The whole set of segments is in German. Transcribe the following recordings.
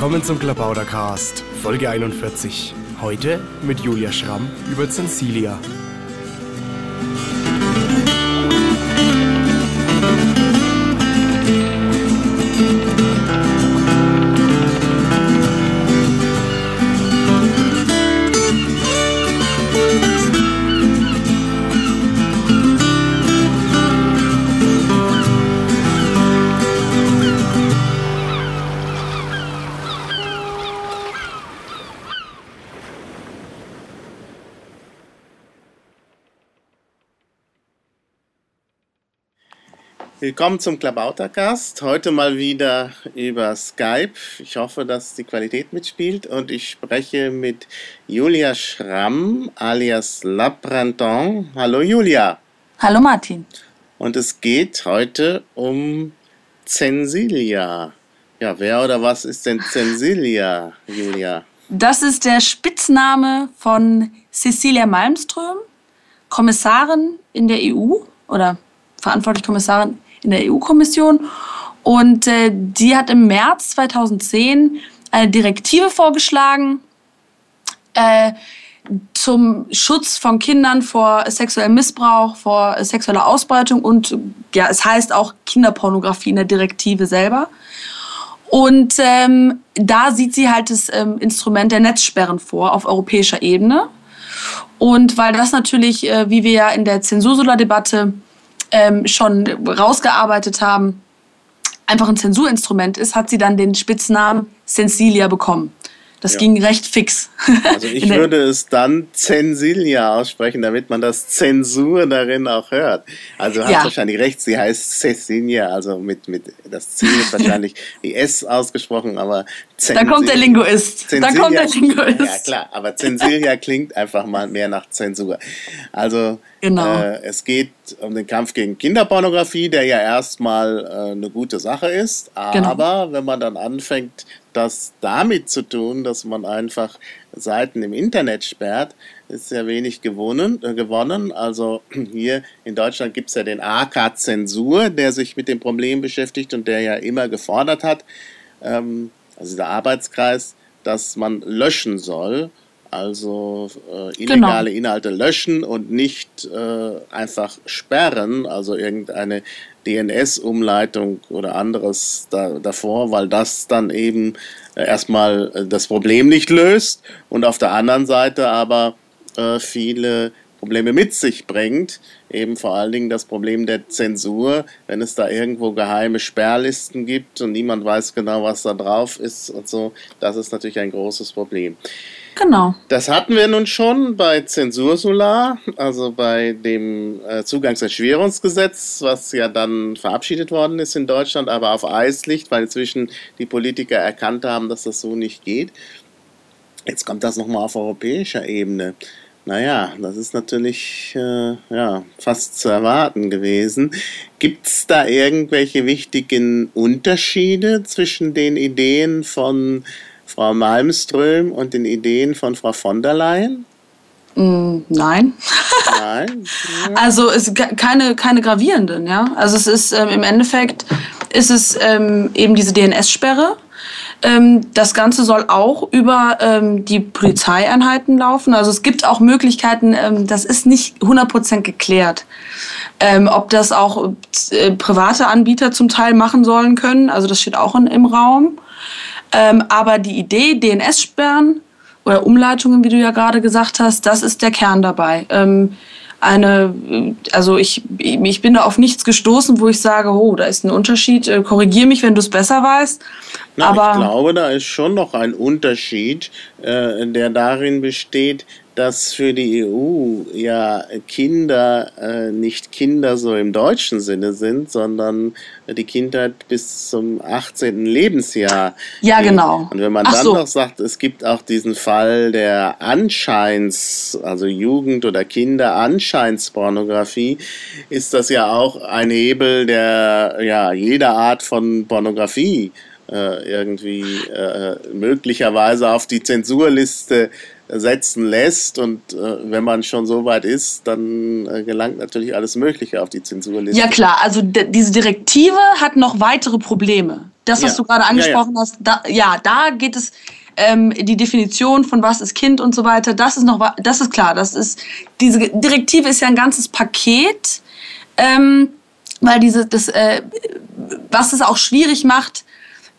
Willkommen zum Klabautercast, Folge 41. Heute mit Julia Schramm über Zensilia. Willkommen zum Klabautercast. Heute mal wieder über Skype. Ich hoffe, dass die Qualität mitspielt und ich spreche mit Julia Schramm alias La Printemps. Hallo Julia. Hallo Martin. Und es geht heute um Zensilia. Ja, wer oder was ist denn Zensilia, Julia? Das ist der Spitzname von Cecilia Malmström, Kommissarin in der EU oder verantwortliche Kommissarin in der EU-Kommission. Und äh, die hat im März 2010 eine Direktive vorgeschlagen äh, zum Schutz von Kindern vor sexuellem Missbrauch, vor sexueller Ausbeutung und ja, es heißt auch Kinderpornografie in der Direktive selber. Und ähm, da sieht sie halt das ähm, Instrument der Netzsperren vor auf europäischer Ebene. Und weil das natürlich, äh, wie wir ja in der Zensursula-Debatte ähm, schon rausgearbeitet haben, einfach ein Zensurinstrument ist, hat sie dann den Spitznamen Sensilia bekommen. Das ja. ging recht fix. Also ich würde es dann Zensilia aussprechen, damit man das Zensur darin auch hört. Also du hast ja. wahrscheinlich recht, sie heißt Cecilia, also mit, mit das C ist wahrscheinlich die S ausgesprochen, aber Zensilia. Da kommt der Linguist. Zensilia, da kommt der Linguist. Ja klar, aber Zensilia klingt einfach mal mehr nach Zensur. Also genau. äh, es geht um den Kampf gegen Kinderpornografie, der ja erstmal äh, eine gute Sache ist, genau. aber genau. wenn man dann anfängt, das damit zu tun, dass man einfach Seiten im Internet sperrt, ist sehr wenig gewonnen. Äh, gewonnen. Also hier in Deutschland gibt es ja den AK Zensur, der sich mit dem Problem beschäftigt und der ja immer gefordert hat, ähm, also der Arbeitskreis, dass man löschen soll. Also äh, illegale genau. Inhalte löschen und nicht äh, einfach sperren, also irgendeine DNS-Umleitung oder anderes da, davor, weil das dann eben äh, erstmal äh, das Problem nicht löst und auf der anderen Seite aber äh, viele Probleme mit sich bringt. Eben vor allen Dingen das Problem der Zensur, wenn es da irgendwo geheime Sperrlisten gibt und niemand weiß genau, was da drauf ist und so, das ist natürlich ein großes Problem. Genau. Das hatten wir nun schon bei Zensursolar, also bei dem äh, Zugangserschwerungsgesetz, was ja dann verabschiedet worden ist in Deutschland, aber auf Eis liegt, weil inzwischen die Politiker erkannt haben, dass das so nicht geht. Jetzt kommt das nochmal auf europäischer Ebene. Naja, das ist natürlich äh, ja, fast zu erwarten gewesen. Gibt es da irgendwelche wichtigen Unterschiede zwischen den Ideen von Frau Malmström und den Ideen von Frau von der Leyen? Mm, nein. Nein. also es keine keine gravierenden, ja. Also es ist ähm, im Endeffekt ist es ähm, eben diese DNS-Sperre. Ähm, das Ganze soll auch über ähm, die Polizeieinheiten laufen. Also es gibt auch Möglichkeiten, ähm, das ist nicht 100% geklärt, ähm, ob das auch äh, private Anbieter zum Teil machen sollen können. Also das steht auch in, im Raum. Ähm, aber die Idee, DNS-Sperren oder Umleitungen, wie du ja gerade gesagt hast, das ist der Kern dabei. Ähm, eine, also ich, ich bin da auf nichts gestoßen, wo ich sage, oh, da ist ein Unterschied. Äh, korrigier mich, wenn du es besser weißt. Na, Aber ich glaube, da ist schon noch ein Unterschied, äh, der darin besteht, dass für die EU ja Kinder äh, nicht Kinder so im deutschen Sinne sind, sondern die Kindheit bis zum 18. Lebensjahr. Ja, geht. genau. Und wenn man Ach dann so. noch sagt, es gibt auch diesen Fall der Anscheins, also Jugend- oder Kinder-Anscheinspornografie, ist das ja auch ein Hebel, der ja jeder Art von Pornografie äh, irgendwie äh, möglicherweise auf die Zensurliste setzen lässt. Und äh, wenn man schon so weit ist, dann äh, gelangt natürlich alles Mögliche auf die Zensurliste. Ja klar, also diese Direktive hat noch weitere Probleme. das, was ja. du gerade angesprochen ja, ja. hast, da, ja, da geht es ähm, die Definition von was ist Kind und so weiter, das ist noch, das ist klar. Das ist diese Direktive ist ja ein ganzes Paket, ähm, weil diese das, äh, was es auch schwierig macht,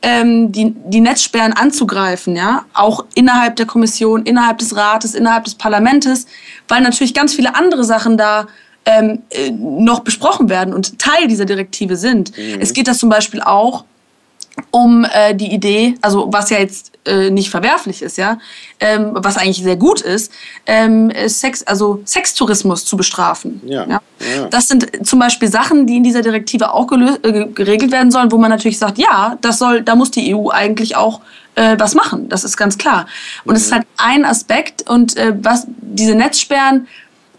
ähm, die, die Netzsperren anzugreifen, ja, auch innerhalb der Kommission, innerhalb des Rates, innerhalb des Parlamentes, weil natürlich ganz viele andere Sachen da ähm, äh, noch besprochen werden und Teil dieser Direktive sind. Mhm. Es geht das zum Beispiel auch um äh, die Idee, also was ja jetzt äh, nicht verwerflich ist, ja, ähm, was eigentlich sehr gut ist, ähm, Sex, also Sextourismus zu bestrafen. Ja, ja. ja. Das sind zum Beispiel Sachen, die in dieser Direktive auch äh, geregelt werden sollen, wo man natürlich sagt, ja, das soll, da muss die EU eigentlich auch äh, was machen. Das ist ganz klar. Und es mhm. ist halt ein Aspekt und äh, was diese Netzsperren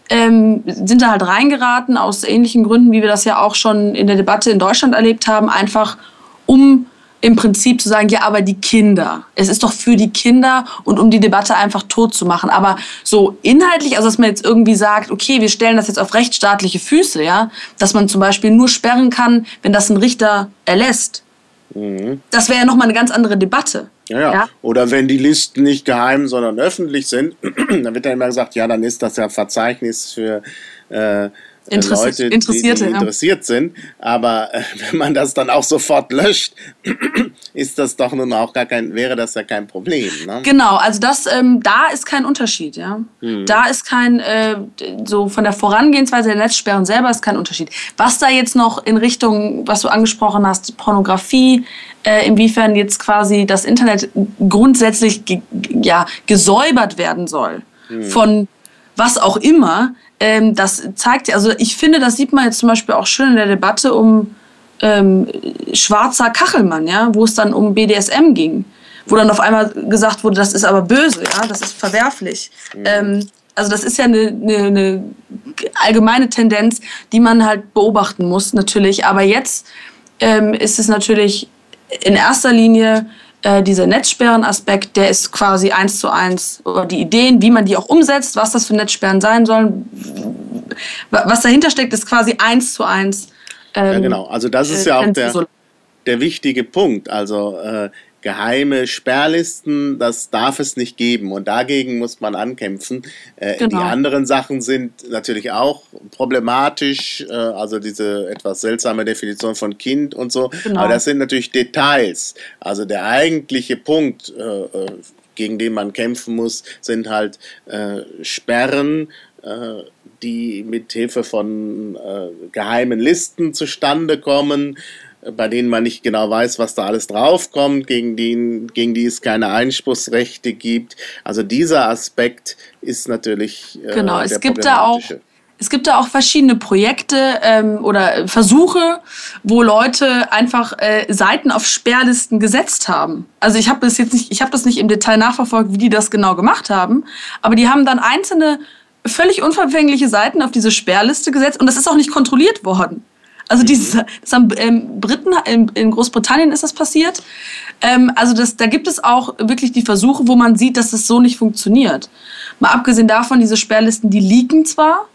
ähm, sind da halt reingeraten aus ähnlichen Gründen, wie wir das ja auch schon in der Debatte in Deutschland erlebt haben, einfach um im Prinzip zu sagen, ja, aber die Kinder. Es ist doch für die Kinder und um die Debatte einfach tot zu machen. Aber so inhaltlich, also dass man jetzt irgendwie sagt, okay, wir stellen das jetzt auf rechtsstaatliche Füße, ja, dass man zum Beispiel nur sperren kann, wenn das ein Richter erlässt. Mhm. Das wäre ja nochmal eine ganz andere Debatte. Ja, ja, ja. Oder wenn die Listen nicht geheim, sondern öffentlich sind, dann wird dann immer gesagt, ja, dann ist das ja Verzeichnis für äh, Interess Leute, Interessierte, die, die interessiert ja. sind. Aber äh, wenn man das dann auch sofort löscht, ist das doch nun auch gar kein, wäre das ja kein Problem. Ne? Genau, also das, ähm, da ist kein Unterschied, ja. Hm. Da ist kein, äh, so von der Vorangehensweise der Netzsperren selber ist kein Unterschied. Was da jetzt noch in Richtung, was du angesprochen hast, Pornografie, äh, inwiefern jetzt quasi das Internet grundsätzlich ge ja, gesäubert werden soll hm. von was auch immer, ähm, das zeigt, also ich finde, das sieht man jetzt zum Beispiel auch schön in der Debatte um ähm, Schwarzer Kachelmann, ja, wo es dann um BDSM ging, wo dann auf einmal gesagt wurde, das ist aber böse, ja, das ist verwerflich. Mhm. Ähm, also das ist ja eine, eine, eine allgemeine Tendenz, die man halt beobachten muss, natürlich. Aber jetzt ähm, ist es natürlich in erster Linie äh, dieser Netzsperrenaspekt, der ist quasi eins zu eins, oder die Ideen, wie man die auch umsetzt, was das für Netzsperren sein sollen, was dahinter steckt, ist quasi eins zu eins. Ähm, ja, genau. Also das ist äh, ja auch der, der wichtige Punkt. Also äh, geheime Sperrlisten, das darf es nicht geben und dagegen muss man ankämpfen. Äh, genau. Die anderen Sachen sind natürlich auch problematisch, äh, also diese etwas seltsame Definition von Kind und so, genau. aber das sind natürlich Details. Also der eigentliche Punkt, äh, äh gegen den man kämpfen muss, sind halt äh, Sperren, äh, die mit Hilfe von geheimen Listen zustande kommen bei denen man nicht genau weiß, was da alles draufkommt, gegen die, gegen die es keine Einspruchsrechte gibt. Also dieser Aspekt ist natürlich äh, genau. Es gibt da auch es gibt da auch verschiedene Projekte ähm, oder Versuche, wo Leute einfach äh, Seiten auf Sperrlisten gesetzt haben. Also ich habe das jetzt nicht, ich habe das nicht im Detail nachverfolgt, wie die das genau gemacht haben, aber die haben dann einzelne völlig unverfängliche Seiten auf diese Sperrliste gesetzt und das ist auch nicht kontrolliert worden. Also dieses, das haben ähm, Briten, in, in, Großbritannien ist das passiert. Ähm, also das, da gibt es auch wirklich die Versuche, wo man sieht, dass das so nicht funktioniert. Mal abgesehen davon, diese Sperrlisten, die liegen zwar,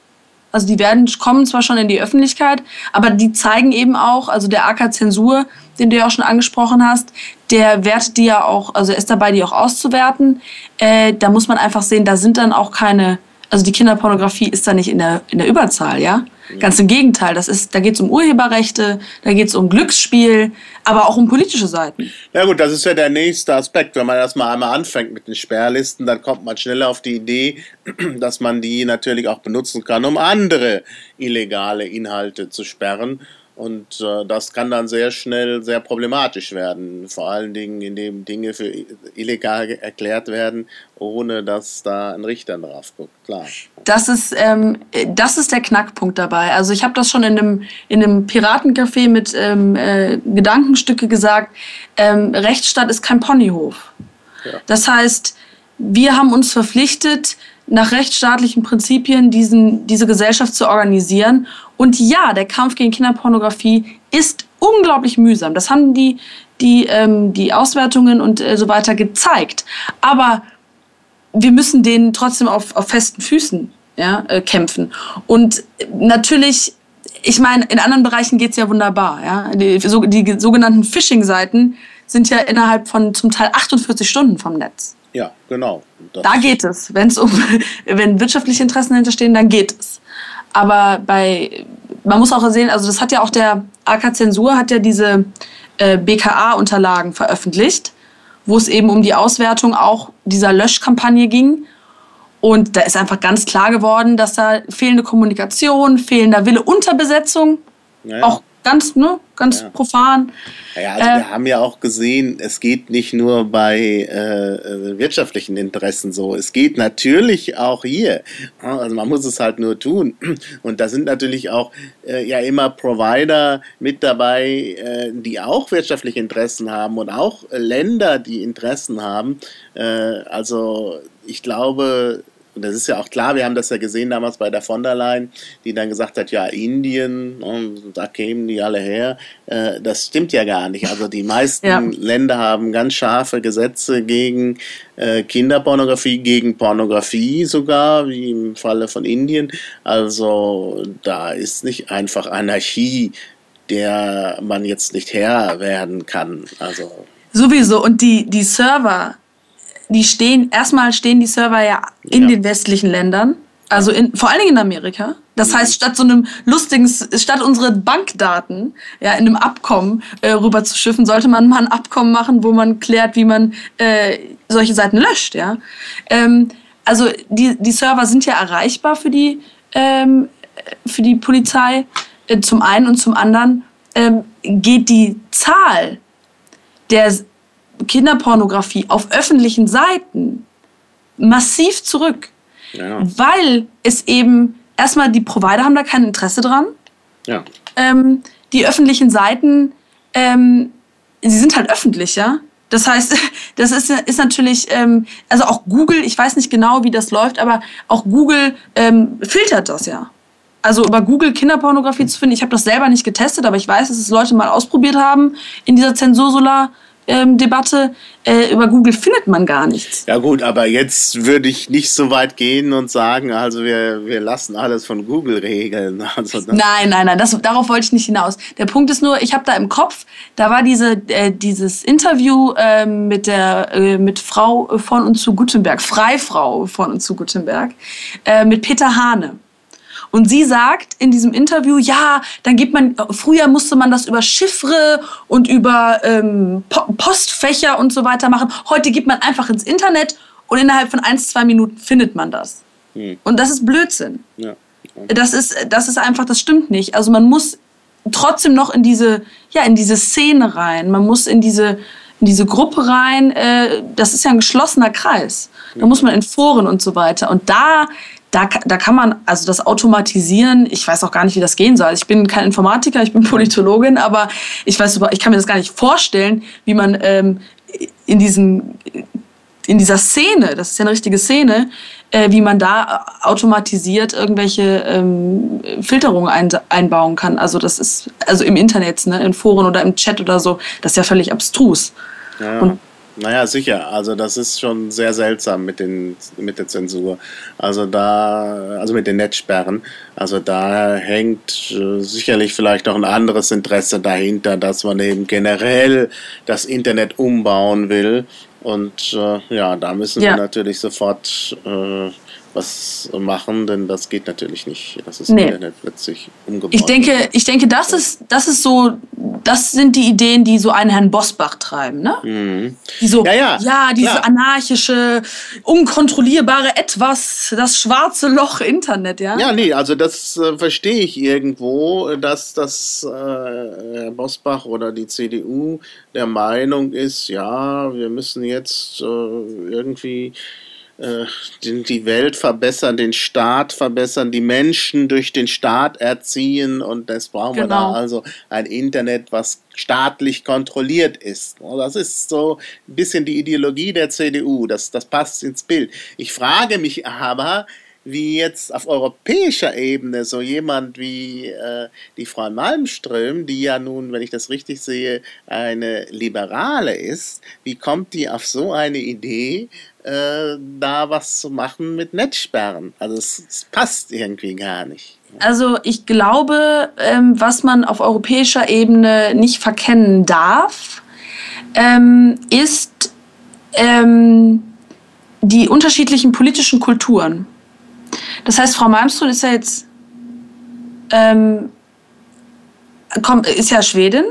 also die werden, kommen zwar schon in die Öffentlichkeit, aber die zeigen eben auch, also der AK Zensur, den du ja auch schon angesprochen hast, der wertet die ja auch, also ist dabei, die auch auszuwerten. Äh, da muss man einfach sehen, da sind dann auch keine, also die Kinderpornografie ist da nicht in der, in der Überzahl, ja. Ganz im Gegenteil, das ist, da geht es um Urheberrechte, da geht es um Glücksspiel, aber auch um politische Seiten. Ja gut, das ist ja der nächste Aspekt. Wenn man erstmal einmal anfängt mit den Sperrlisten, dann kommt man schneller auf die Idee, dass man die natürlich auch benutzen kann, um andere illegale Inhalte zu sperren. Und äh, das kann dann sehr schnell sehr problematisch werden. Vor allen Dingen, indem Dinge für illegal erklärt werden, ohne dass da ein Richter drauf guckt. Klar. Das ist, ähm, das ist der Knackpunkt dabei. Also ich habe das schon in einem, in einem Piratencafé mit ähm, äh, Gedankenstücke gesagt. Ähm, Rechtsstaat ist kein Ponyhof. Ja. Das heißt, wir haben uns verpflichtet, nach rechtsstaatlichen Prinzipien diesen, diese Gesellschaft zu organisieren. Und ja, der Kampf gegen Kinderpornografie ist unglaublich mühsam. Das haben die, die, ähm, die Auswertungen und äh, so weiter gezeigt. Aber wir müssen denen trotzdem auf, auf festen Füßen ja, äh, kämpfen. Und natürlich ich meine, in anderen Bereichen geht es ja wunderbar. Ja? Die, so, die sogenannten Phishing-Seiten sind ja innerhalb von zum Teil 48 Stunden vom Netz. Ja, genau. Das da geht es. Wenn's um, wenn wirtschaftliche Interessen hinterstehen, dann geht es. Aber bei, man muss auch sehen, also das hat ja auch der AK Zensur hat ja diese äh, BKA-Unterlagen veröffentlicht, wo es eben um die Auswertung auch dieser Löschkampagne ging. Und da ist einfach ganz klar geworden, dass da fehlende Kommunikation, fehlender Wille, Unterbesetzung, ja. auch ganz, ne, ganz ja. profan. Ja, also äh, wir haben ja auch gesehen, es geht nicht nur bei äh, wirtschaftlichen Interessen so, es geht natürlich auch hier. Also man muss es halt nur tun. Und da sind natürlich auch äh, ja immer Provider mit dabei, äh, die auch wirtschaftliche Interessen haben und auch Länder, die Interessen haben. Äh, also ich glaube, und das ist ja auch klar, wir haben das ja gesehen damals bei der von der Leyen, die dann gesagt hat, ja, Indien, ne, da kämen die alle her. Äh, das stimmt ja gar nicht. Also die meisten ja. Länder haben ganz scharfe Gesetze gegen äh, Kinderpornografie, gegen Pornografie sogar, wie im Falle von Indien. Also da ist nicht einfach Anarchie, der man jetzt nicht Herr werden kann. Also Sowieso. Und die, die Server, die stehen, erstmal stehen die Server ja in ja. den westlichen Ländern, also in, vor allen Dingen in Amerika. Das heißt, statt so einem lustigen, statt unsere Bankdaten ja in einem Abkommen äh, rüber zu schiffen, sollte man mal ein Abkommen machen, wo man klärt, wie man äh, solche Seiten löscht. Ja, ähm, also die die Server sind ja erreichbar für die ähm, für die Polizei äh, zum einen und zum anderen ähm, geht die Zahl der Kinderpornografie auf öffentlichen Seiten massiv zurück, ja. weil es eben erstmal die Provider haben da kein Interesse dran. Ja. Ähm, die öffentlichen Seiten, ähm, sie sind halt öffentlich, ja. Das heißt, das ist, ist natürlich, ähm, also auch Google, ich weiß nicht genau, wie das läuft, aber auch Google ähm, filtert das ja. Also über Google Kinderpornografie zu finden, ich habe das selber nicht getestet, aber ich weiß, dass es Leute mal ausprobiert haben in dieser Zensursula ähm, Debatte. Äh, über Google findet man gar nichts. Ja gut, aber jetzt würde ich nicht so weit gehen und sagen, also wir, wir lassen alles von Google regeln. Also nein, nein, nein, das, darauf wollte ich nicht hinaus. Der Punkt ist nur, ich habe da im Kopf, da war diese, äh, dieses Interview äh, mit der äh, mit Frau von und zu Gutenberg, Freifrau von und zu Gutenberg, äh, mit Peter Hane. Und sie sagt in diesem Interview, ja, dann gibt man, früher musste man das über Chiffre und über ähm, Postfächer und so weiter machen. Heute gibt man einfach ins Internet und innerhalb von ein, zwei Minuten findet man das. Hm. Und das ist Blödsinn. Ja. Das, ist, das ist einfach, das stimmt nicht. Also man muss trotzdem noch in diese, ja, in diese Szene rein. Man muss in diese, in diese Gruppe rein. Äh, das ist ja ein geschlossener Kreis. Da muss man in Foren und so weiter. Und da da, da kann man, also das Automatisieren, ich weiß auch gar nicht, wie das gehen soll. Ich bin kein Informatiker, ich bin Politologin, aber ich weiß, ich kann mir das gar nicht vorstellen, wie man ähm, in diesem, in dieser Szene, das ist ja eine richtige Szene, äh, wie man da automatisiert irgendwelche ähm, Filterungen ein, einbauen kann. Also das ist, also im Internet, ne, in Foren oder im Chat oder so, das ist ja völlig abstrus. Ja. Und naja, sicher. Also das ist schon sehr seltsam mit, den, mit der Zensur. Also da, also mit den Netzsperren. Also da hängt äh, sicherlich vielleicht noch ein anderes Interesse dahinter, dass man eben generell das Internet umbauen will. Und äh, ja, da müssen ja. wir natürlich sofort äh, was machen, denn das geht natürlich nicht. Das ist nee. Internet plötzlich umgebaut. Ich denke, ich denke, das ist, das ist so, das sind die Ideen, die so einen Herrn Bosbach treiben, ne? Mhm. Die so, ja, ja, ja diese klar. anarchische, unkontrollierbare Etwas, das schwarze Loch Internet, ja? Ja, nee, also das äh, verstehe ich irgendwo, dass das äh, Herr Bosbach oder die CDU der Meinung ist, ja, wir müssen jetzt äh, irgendwie die Welt verbessern, den Staat verbessern, die Menschen durch den Staat erziehen und das brauchen genau. wir da genau. also ein Internet, was staatlich kontrolliert ist. Das ist so ein bisschen die Ideologie der CDU, das, das passt ins Bild. Ich frage mich aber, wie jetzt auf europäischer Ebene so jemand wie äh, die Frau Malmström, die ja nun, wenn ich das richtig sehe, eine Liberale ist, wie kommt die auf so eine Idee, äh, da was zu machen mit Netzsperren. Also es, es passt irgendwie gar nicht. Also ich glaube, ähm, was man auf europäischer Ebene nicht verkennen darf, ähm, ist ähm, die unterschiedlichen politischen Kulturen. Das heißt, Frau Malmström ist ja jetzt ähm, kommt, ist ja Schwedin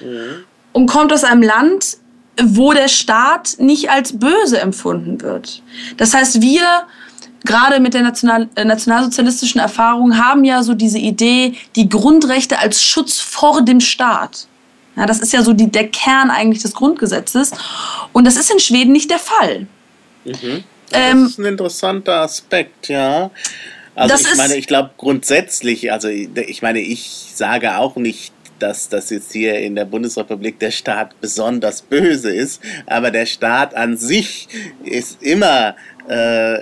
mhm. und kommt aus einem Land, wo der Staat nicht als böse empfunden wird. Das heißt, wir gerade mit der national, äh, nationalsozialistischen Erfahrung haben ja so diese Idee, die Grundrechte als Schutz vor dem Staat. Ja, das ist ja so die, der Kern eigentlich des Grundgesetzes. Und das ist in Schweden nicht der Fall. Mhm. Das ähm, ist ein interessanter Aspekt, ja. Also ich meine, ich glaube grundsätzlich, also ich meine, ich sage auch nicht, dass das jetzt hier in der Bundesrepublik der Staat besonders böse ist, aber der Staat an sich ist immer äh,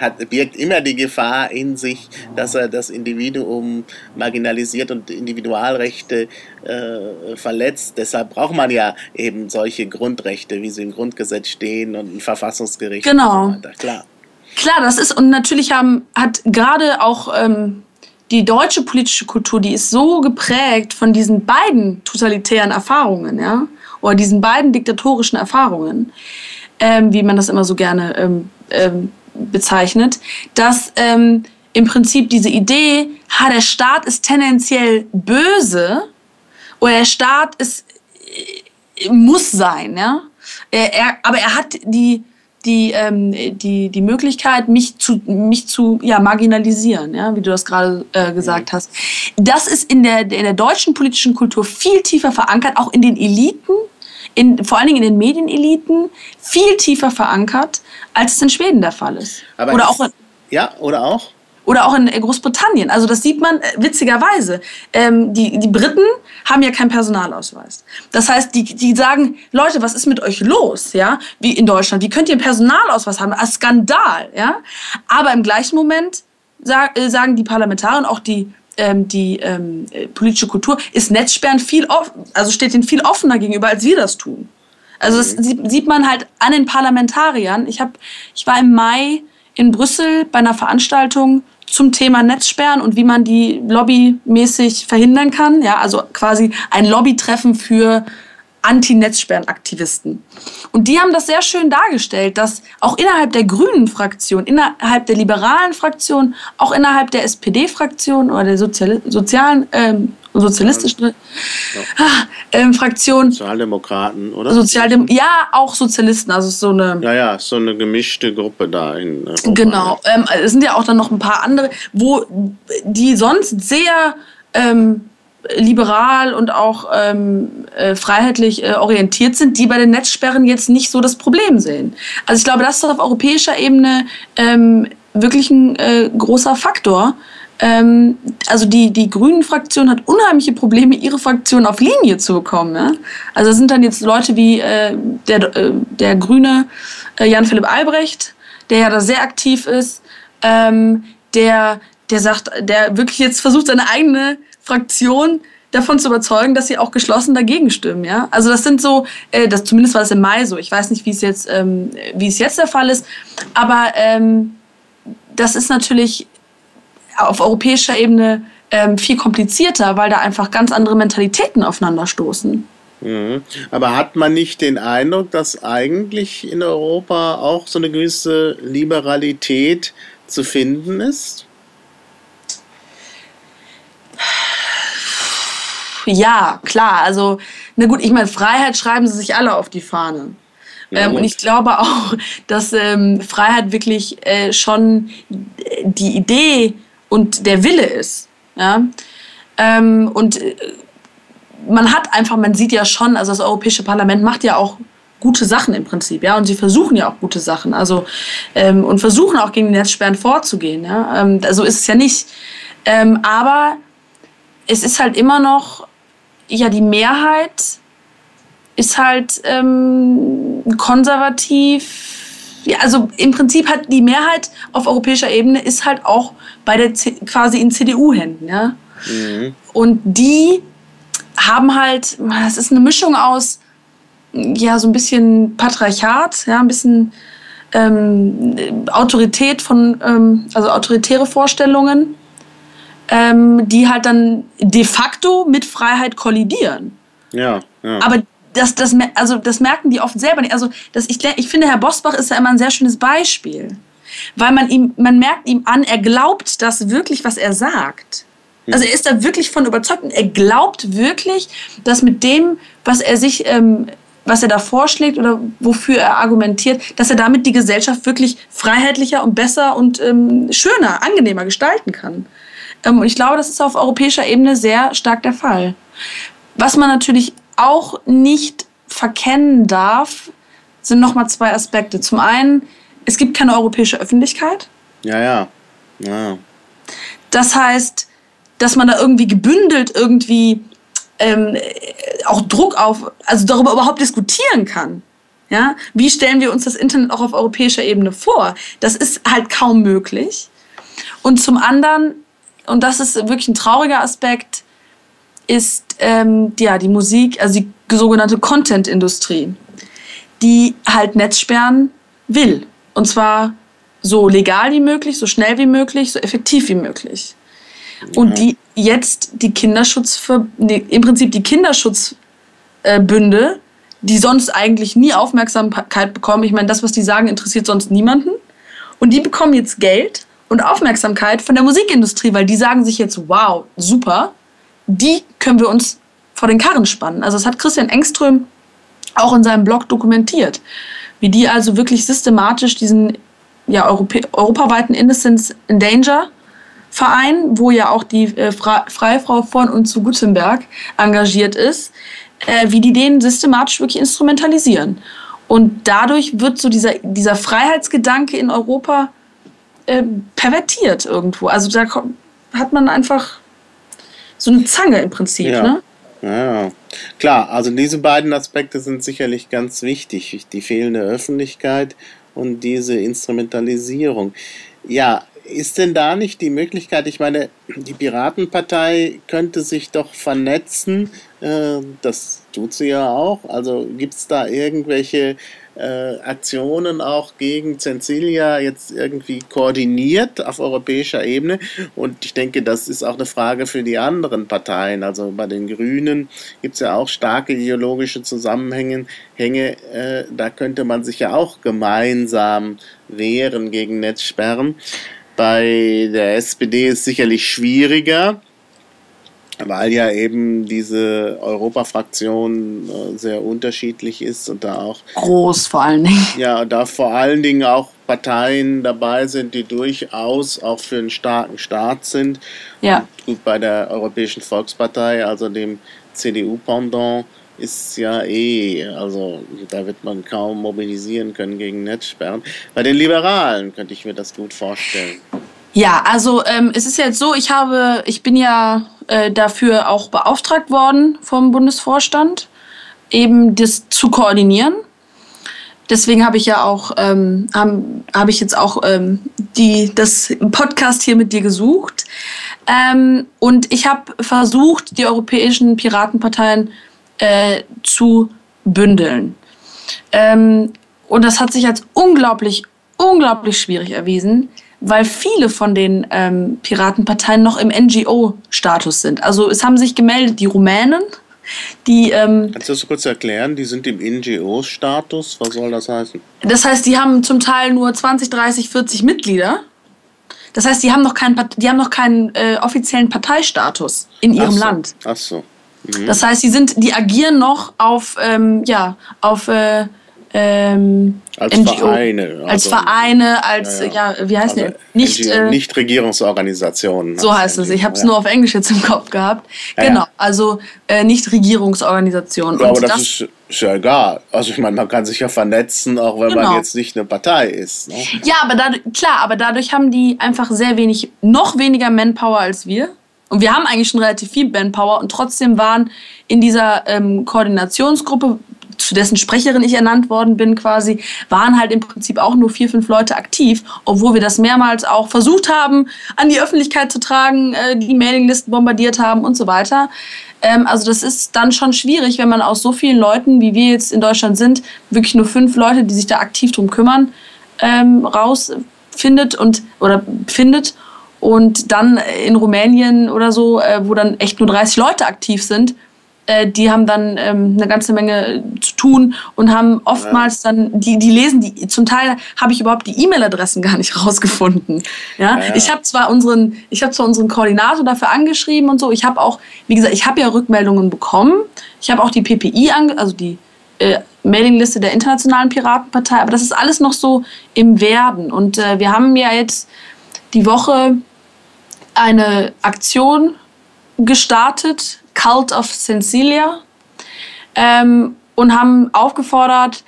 hat, birgt immer die Gefahr in sich, dass er das Individuum marginalisiert und Individualrechte äh, verletzt. Deshalb braucht man ja eben solche Grundrechte, wie sie im Grundgesetz stehen und ein Verfassungsgericht. Genau. Und so weiter. Klar. Klar, das ist, und natürlich haben, hat gerade auch ähm, die deutsche politische Kultur, die ist so geprägt von diesen beiden totalitären Erfahrungen, ja, oder diesen beiden diktatorischen Erfahrungen, ähm, wie man das immer so gerne ähm, ähm, bezeichnet, dass ähm, im Prinzip diese Idee, ha, der Staat ist tendenziell böse oder der Staat ist, äh, muss sein, ja, er, er, aber er hat die die, ähm, die, die Möglichkeit, mich zu, mich zu ja, marginalisieren, ja, wie du das gerade äh, gesagt mhm. hast. Das ist in der, in der deutschen politischen Kultur viel tiefer verankert, auch in den Eliten, in, vor allen Dingen in den Medieneliten, viel tiefer verankert, als es in Schweden der Fall ist. Aber oder ist, auch in, ja, oder auch? Oder auch in Großbritannien. Also das sieht man äh, witzigerweise. Ähm, die, die Briten haben ja keinen Personalausweis. Das heißt, die, die sagen, Leute, was ist mit euch los? Ja, wie in Deutschland. Wie könnt ihr einen Personalausweis haben? Ein Skandal. Ja, aber im gleichen Moment sag, äh, sagen die Parlamentarier und auch die ähm, die ähm, äh, politische Kultur ist Netzsperren viel off also steht ihnen viel offener gegenüber, als wir das tun. Also das mhm. sieht man halt an den Parlamentariern. Ich hab, ich war im Mai in Brüssel bei einer Veranstaltung zum Thema Netzsperren und wie man die lobbymäßig verhindern kann. Ja, also quasi ein Lobbytreffen für Anti-Netzsperren-Aktivisten. Und die haben das sehr schön dargestellt, dass auch innerhalb der grünen Fraktion, innerhalb der liberalen Fraktion, auch innerhalb der SPD-Fraktion oder der Sozial sozialen ähm, sozialistischen ja. ah, ähm, Fraktion. Sozialdemokraten, oder? Sozialdem ja, auch Sozialisten, also so eine. Ja, ja, so eine gemischte Gruppe da in Europa. Genau. Ähm, es sind ja auch dann noch ein paar andere, wo die sonst sehr ähm, liberal und auch ähm, äh, freiheitlich äh, orientiert sind, die bei den Netzsperren jetzt nicht so das Problem sehen. Also ich glaube, das ist auf europäischer Ebene ähm, wirklich ein äh, großer Faktor. Ähm, also die, die Grünen-Fraktion hat unheimliche Probleme, ihre Fraktion auf Linie zu bekommen. Ja? Also sind dann jetzt Leute wie äh, der, äh, der Grüne äh, Jan-Philipp Albrecht, der ja da sehr aktiv ist, ähm, der, der sagt, der wirklich jetzt versucht, seine eigene Fraktion davon zu überzeugen, dass sie auch geschlossen dagegen stimmen. Ja? Also das sind so, äh, das, zumindest war es im Mai so. Ich weiß nicht, wie es jetzt, ähm, wie es jetzt der Fall ist, aber ähm, das ist natürlich auf europäischer Ebene ähm, viel komplizierter, weil da einfach ganz andere Mentalitäten aufeinanderstoßen. Mhm. Aber hat man nicht den Eindruck, dass eigentlich in Europa auch so eine gewisse Liberalität zu finden ist? ja, klar. Also, na gut, ich meine, Freiheit schreiben sie sich alle auf die Fahne. Ja, ähm, und ich glaube auch, dass ähm, Freiheit wirklich äh, schon die Idee und der Wille ist. Ja? Ähm, und äh, man hat einfach, man sieht ja schon, also das Europäische Parlament macht ja auch gute Sachen im Prinzip, ja, und sie versuchen ja auch gute Sachen, also ähm, und versuchen auch gegen die Netzsperren vorzugehen, ja, ähm, so ist es ja nicht, ähm, aber es ist halt immer noch ja, die Mehrheit ist halt ähm, konservativ. Ja, also im Prinzip hat die Mehrheit auf europäischer Ebene ist halt auch bei der C quasi in CDU-Händen, ja. Mhm. Und die haben halt, das ist eine Mischung aus, ja, so ein bisschen Patriarchat, ja, ein bisschen ähm, Autorität von, ähm, also autoritäre Vorstellungen, ähm, die halt dann de facto mit Freiheit kollidieren. Ja, ja. Aber das, das, also das merken die oft selber nicht. Also das, ich, ich finde, Herr Bosbach ist ja immer ein sehr schönes Beispiel. Weil man ihm, man merkt ihm an, er glaubt das wirklich, was er sagt. Also er ist da wirklich von überzeugt und er glaubt wirklich, dass mit dem, was er sich, ähm, was er da vorschlägt oder wofür er argumentiert, dass er damit die Gesellschaft wirklich freiheitlicher und besser und ähm, schöner, angenehmer gestalten kann. Ähm, und ich glaube, das ist auf europäischer Ebene sehr stark der Fall. Was man natürlich auch nicht verkennen darf, sind nochmal zwei Aspekte. Zum einen, es gibt keine europäische Öffentlichkeit. Ja, ja. ja. Das heißt, dass man da irgendwie gebündelt irgendwie ähm, auch Druck auf, also darüber überhaupt diskutieren kann. Ja? Wie stellen wir uns das Internet auch auf europäischer Ebene vor? Das ist halt kaum möglich. Und zum anderen, und das ist wirklich ein trauriger Aspekt, ist ähm, ja, die Musik, also die sogenannte Content-Industrie, die halt Netzsperren will. Und zwar so legal wie möglich, so schnell wie möglich, so effektiv wie möglich. Und die jetzt die Kinderschutz, nee, im Prinzip die Kinderschutzbünde, die sonst eigentlich nie Aufmerksamkeit bekommen. Ich meine, das, was die sagen, interessiert sonst niemanden. Und die bekommen jetzt Geld und Aufmerksamkeit von der Musikindustrie, weil die sagen sich jetzt, wow, super, die können wir uns vor den Karren spannen. Also das hat Christian Engström auch in seinem Blog dokumentiert, wie die also wirklich systematisch diesen ja, Europä europaweiten Innocence in Danger Verein, wo ja auch die äh, Freifrau von und zu Gutenberg engagiert ist, äh, wie die den systematisch wirklich instrumentalisieren. Und dadurch wird so dieser, dieser Freiheitsgedanke in Europa äh, pervertiert irgendwo. Also da hat man einfach so eine Zange im Prinzip. Ja. Ne? Ja, klar, also diese beiden Aspekte sind sicherlich ganz wichtig. Die fehlende Öffentlichkeit und diese Instrumentalisierung. Ja, ist denn da nicht die Möglichkeit, ich meine, die Piratenpartei könnte sich doch vernetzen, äh, das tut sie ja auch, also gibt es da irgendwelche äh, Aktionen auch gegen Censilia jetzt irgendwie koordiniert auf europäischer Ebene. Und ich denke, das ist auch eine Frage für die anderen Parteien. Also bei den Grünen gibt es ja auch starke ideologische Zusammenhänge. Hänge, äh, da könnte man sich ja auch gemeinsam wehren gegen Netzsperren. Bei der SPD ist sicherlich schwieriger weil ja eben diese Europafraktion äh, sehr unterschiedlich ist und da auch groß vor allen Dingen. Ja, da vor allen Dingen auch Parteien dabei sind, die durchaus auch für einen starken Staat sind. Ja. gut, bei der Europäischen Volkspartei, also dem CDU-Pendant, ist ja eh, also da wird man kaum mobilisieren können gegen Netzsperren. Bei den Liberalen könnte ich mir das gut vorstellen. Ja, also ähm, es ist jetzt so, ich habe, ich bin ja äh, dafür auch beauftragt worden vom Bundesvorstand, eben das zu koordinieren. Deswegen habe ich ja auch, ähm, habe hab ich jetzt auch ähm, die, das Podcast hier mit dir gesucht. Ähm, und ich habe versucht, die europäischen Piratenparteien äh, zu bündeln. Ähm, und das hat sich als unglaublich, unglaublich schwierig erwiesen weil viele von den ähm, Piratenparteien noch im NGO-Status sind. Also es haben sich gemeldet die Rumänen, die... Ähm, Kannst du das kurz erklären? Die sind im NGO-Status. Was soll das heißen? Das heißt, die haben zum Teil nur 20, 30, 40 Mitglieder. Das heißt, die haben noch keinen, die haben noch keinen äh, offiziellen Parteistatus in ihrem Ach so. Land. Ach so. Mhm. Das heißt, die sind, die agieren noch auf, ähm, ja, auf äh, ähm, als NGO, Vereine. Also, als Vereine, als, ja, ja. ja wie heißt also Nicht, NGO, äh, nicht Regierungsorganisationen. So heißt es. Ich habe es nur auf Englisch jetzt im Kopf gehabt. Ja, genau, also äh, nicht Regierungsorganisationen. Ja, aber das, das, ist, ist ja egal. Also ich meine, man kann sich ja vernetzen, auch wenn genau. man jetzt nicht eine Partei ist. Ne? Ja, aber dadurch, klar, aber dadurch haben die einfach sehr wenig, noch weniger Manpower als wir. Und wir haben eigentlich schon relativ viel Manpower und trotzdem waren in dieser ähm, Koordinationsgruppe zu dessen Sprecherin ich ernannt worden bin quasi, waren halt im Prinzip auch nur vier, fünf Leute aktiv, obwohl wir das mehrmals auch versucht haben, an die Öffentlichkeit zu tragen, äh, die Mailinglisten bombardiert haben und so weiter. Ähm, also das ist dann schon schwierig, wenn man aus so vielen Leuten, wie wir jetzt in Deutschland sind, wirklich nur fünf Leute, die sich da aktiv drum kümmern, ähm, rausfindet und oder findet und dann in Rumänien oder so, äh, wo dann echt nur 30 Leute aktiv sind, äh, die haben dann ähm, eine ganze Menge zu tun und haben oftmals dann, die, die lesen, die, zum Teil habe ich überhaupt die E-Mail-Adressen gar nicht rausgefunden. Ja? ja. Ich habe zwar unseren, ich habe zwar unseren Koordinator dafür angeschrieben und so, ich habe auch, wie gesagt, ich habe ja Rückmeldungen bekommen, ich habe auch die PPI, ange also die äh, Mailingliste der Internationalen Piratenpartei, aber das ist alles noch so im Werden und äh, wir haben ja jetzt die Woche eine Aktion gestartet, Cult of Sensilia ähm, und haben aufgefordert,